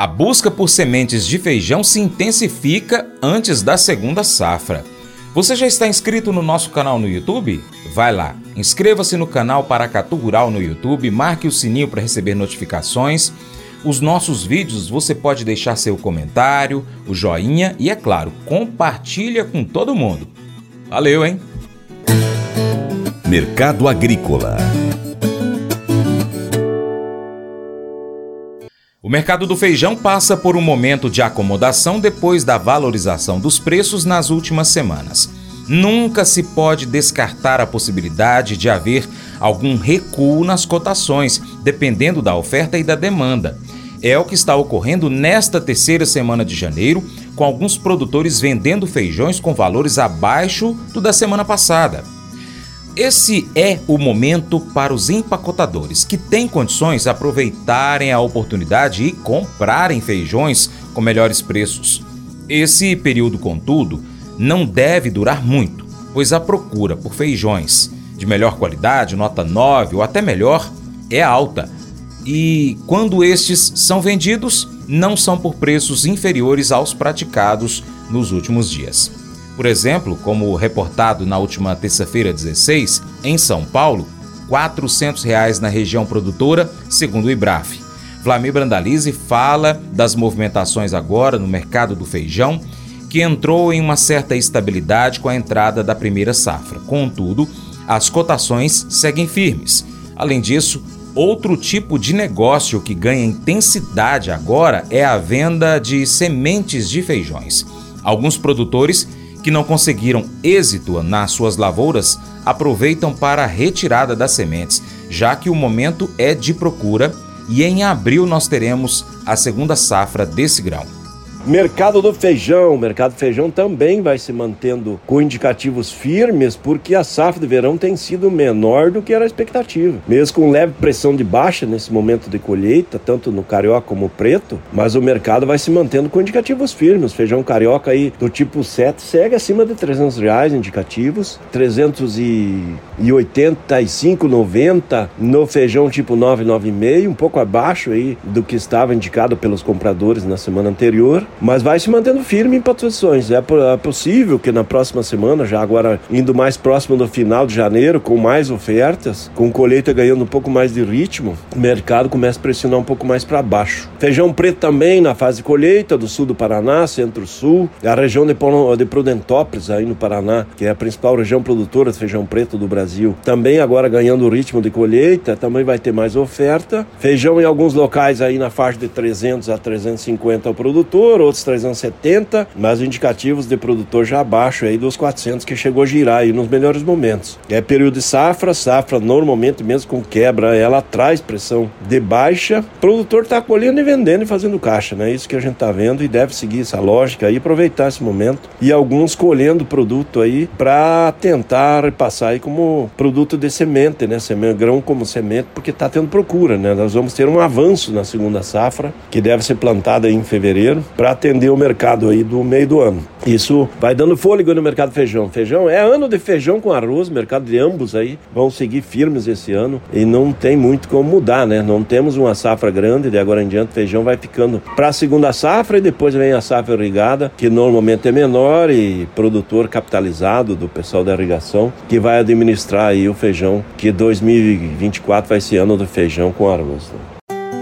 A busca por sementes de feijão se intensifica antes da segunda safra. Você já está inscrito no nosso canal no YouTube? Vai lá, inscreva-se no canal Paracatu Rural no YouTube, marque o sininho para receber notificações. Os nossos vídeos você pode deixar seu comentário, o joinha e, é claro, compartilha com todo mundo. Valeu, hein? Mercado Agrícola mercado do feijão passa por um momento de acomodação depois da valorização dos preços nas últimas semanas. Nunca se pode descartar a possibilidade de haver algum recuo nas cotações, dependendo da oferta e da demanda. É o que está ocorrendo nesta terceira semana de janeiro, com alguns produtores vendendo feijões com valores abaixo do da semana passada. Esse é o momento para os empacotadores que têm condições aproveitarem a oportunidade e comprarem feijões com melhores preços. Esse período, contudo, não deve durar muito, pois a procura por feijões de melhor qualidade, nota 9 ou até melhor, é alta. E quando estes são vendidos, não são por preços inferiores aos praticados nos últimos dias. Por exemplo, como reportado na última terça-feira 16, em São Paulo, 400 reais na região produtora, segundo o IBRAF. Vlamir Brandalize fala das movimentações agora no mercado do feijão, que entrou em uma certa estabilidade com a entrada da primeira safra. Contudo, as cotações seguem firmes. Além disso, outro tipo de negócio que ganha intensidade agora é a venda de sementes de feijões. Alguns produtores que não conseguiram êxito nas suas lavouras aproveitam para a retirada das sementes, já que o momento é de procura e em abril nós teremos a segunda safra desse grão. Mercado do feijão. O mercado do feijão também vai se mantendo com indicativos firmes, porque a safra de verão tem sido menor do que era a expectativa. Mesmo com leve pressão de baixa nesse momento de colheita, tanto no carioca como preto, mas o mercado vai se mantendo com indicativos firmes. Feijão carioca aí do tipo 7 segue acima de 300 reais indicativos, 385, 90 no feijão tipo 996, um pouco abaixo aí do que estava indicado pelos compradores na semana anterior mas vai se mantendo firme em posições. É, é possível que na próxima semana, já agora indo mais próximo do final de janeiro, com mais ofertas, com colheita ganhando um pouco mais de ritmo, o mercado começa a pressionar um pouco mais para baixo. Feijão preto também na fase de colheita do sul do Paraná, centro-sul, a região de Prudentópolis, aí no Paraná, que é a principal região produtora de feijão preto do Brasil, também agora ganhando o ritmo de colheita, também vai ter mais oferta. Feijão em alguns locais aí na faixa de 300 a 350 ao produtor, outros 370, mas indicativos de produtor já abaixo aí dos 400 que chegou a girar aí nos melhores momentos. É período de safra, safra normalmente mesmo com quebra, ela traz pressão de baixa. O produtor está colhendo e vendendo e fazendo caixa, né? Isso que a gente está vendo e deve seguir essa lógica aí, aproveitar esse momento. E alguns colhendo produto aí para tentar passar aí como produto de semente, né? Semente, grão como semente, porque está tendo procura, né? Nós vamos ter um avanço na segunda safra, que deve ser plantada em fevereiro, para atender o mercado aí do meio do ano. Isso vai dando fôlego no mercado feijão. Feijão é ano de feijão com arroz, mercado de ambos aí vão seguir firmes esse ano e não tem muito como mudar, né? Não temos uma safra grande, de agora em diante feijão vai ficando para a segunda safra e depois vem a safra irrigada, que normalmente é menor e produtor capitalizado do pessoal da irrigação que vai administrar aí o feijão, que 2024 vai ser ano do feijão com arroz. Né?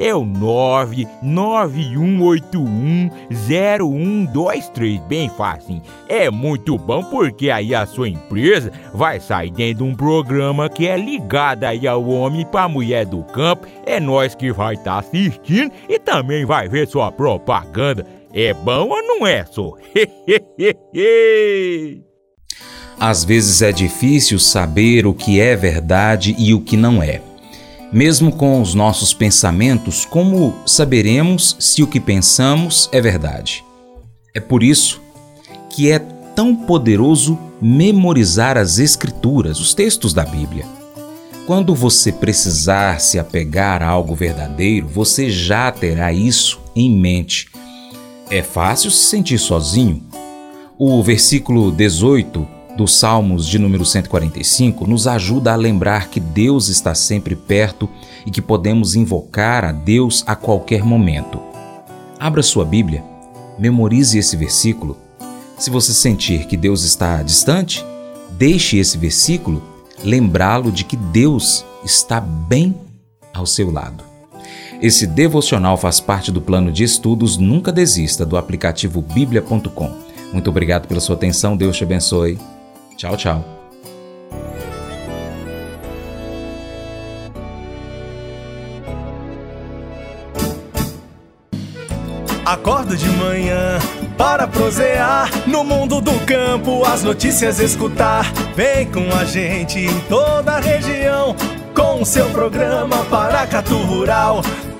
é o 991810123, bem fácil. É muito bom porque aí a sua empresa vai sair dentro de um programa que é ligado aí ao homem para mulher do campo. É nós que vai estar tá assistindo e também vai ver sua propaganda. É bom ou não é, só? Às vezes é difícil saber o que é verdade e o que não é. Mesmo com os nossos pensamentos, como saberemos se o que pensamos é verdade? É por isso que é tão poderoso memorizar as Escrituras, os textos da Bíblia. Quando você precisar se apegar a algo verdadeiro, você já terá isso em mente. É fácil se sentir sozinho. O versículo 18 dos Salmos de número 145 nos ajuda a lembrar que Deus está sempre perto e que podemos invocar a Deus a qualquer momento. Abra sua Bíblia, memorize esse versículo. Se você sentir que Deus está distante, deixe esse versículo lembrá-lo de que Deus está bem ao seu lado. Esse devocional faz parte do plano de estudos Nunca Desista do aplicativo bíblia.com. Muito obrigado pela sua atenção, Deus te abençoe. Tchau, tchau. Acordo de manhã para prosear no mundo do campo, as notícias escutar. Vem com a gente em toda a região com o seu programa Paracatu Rural.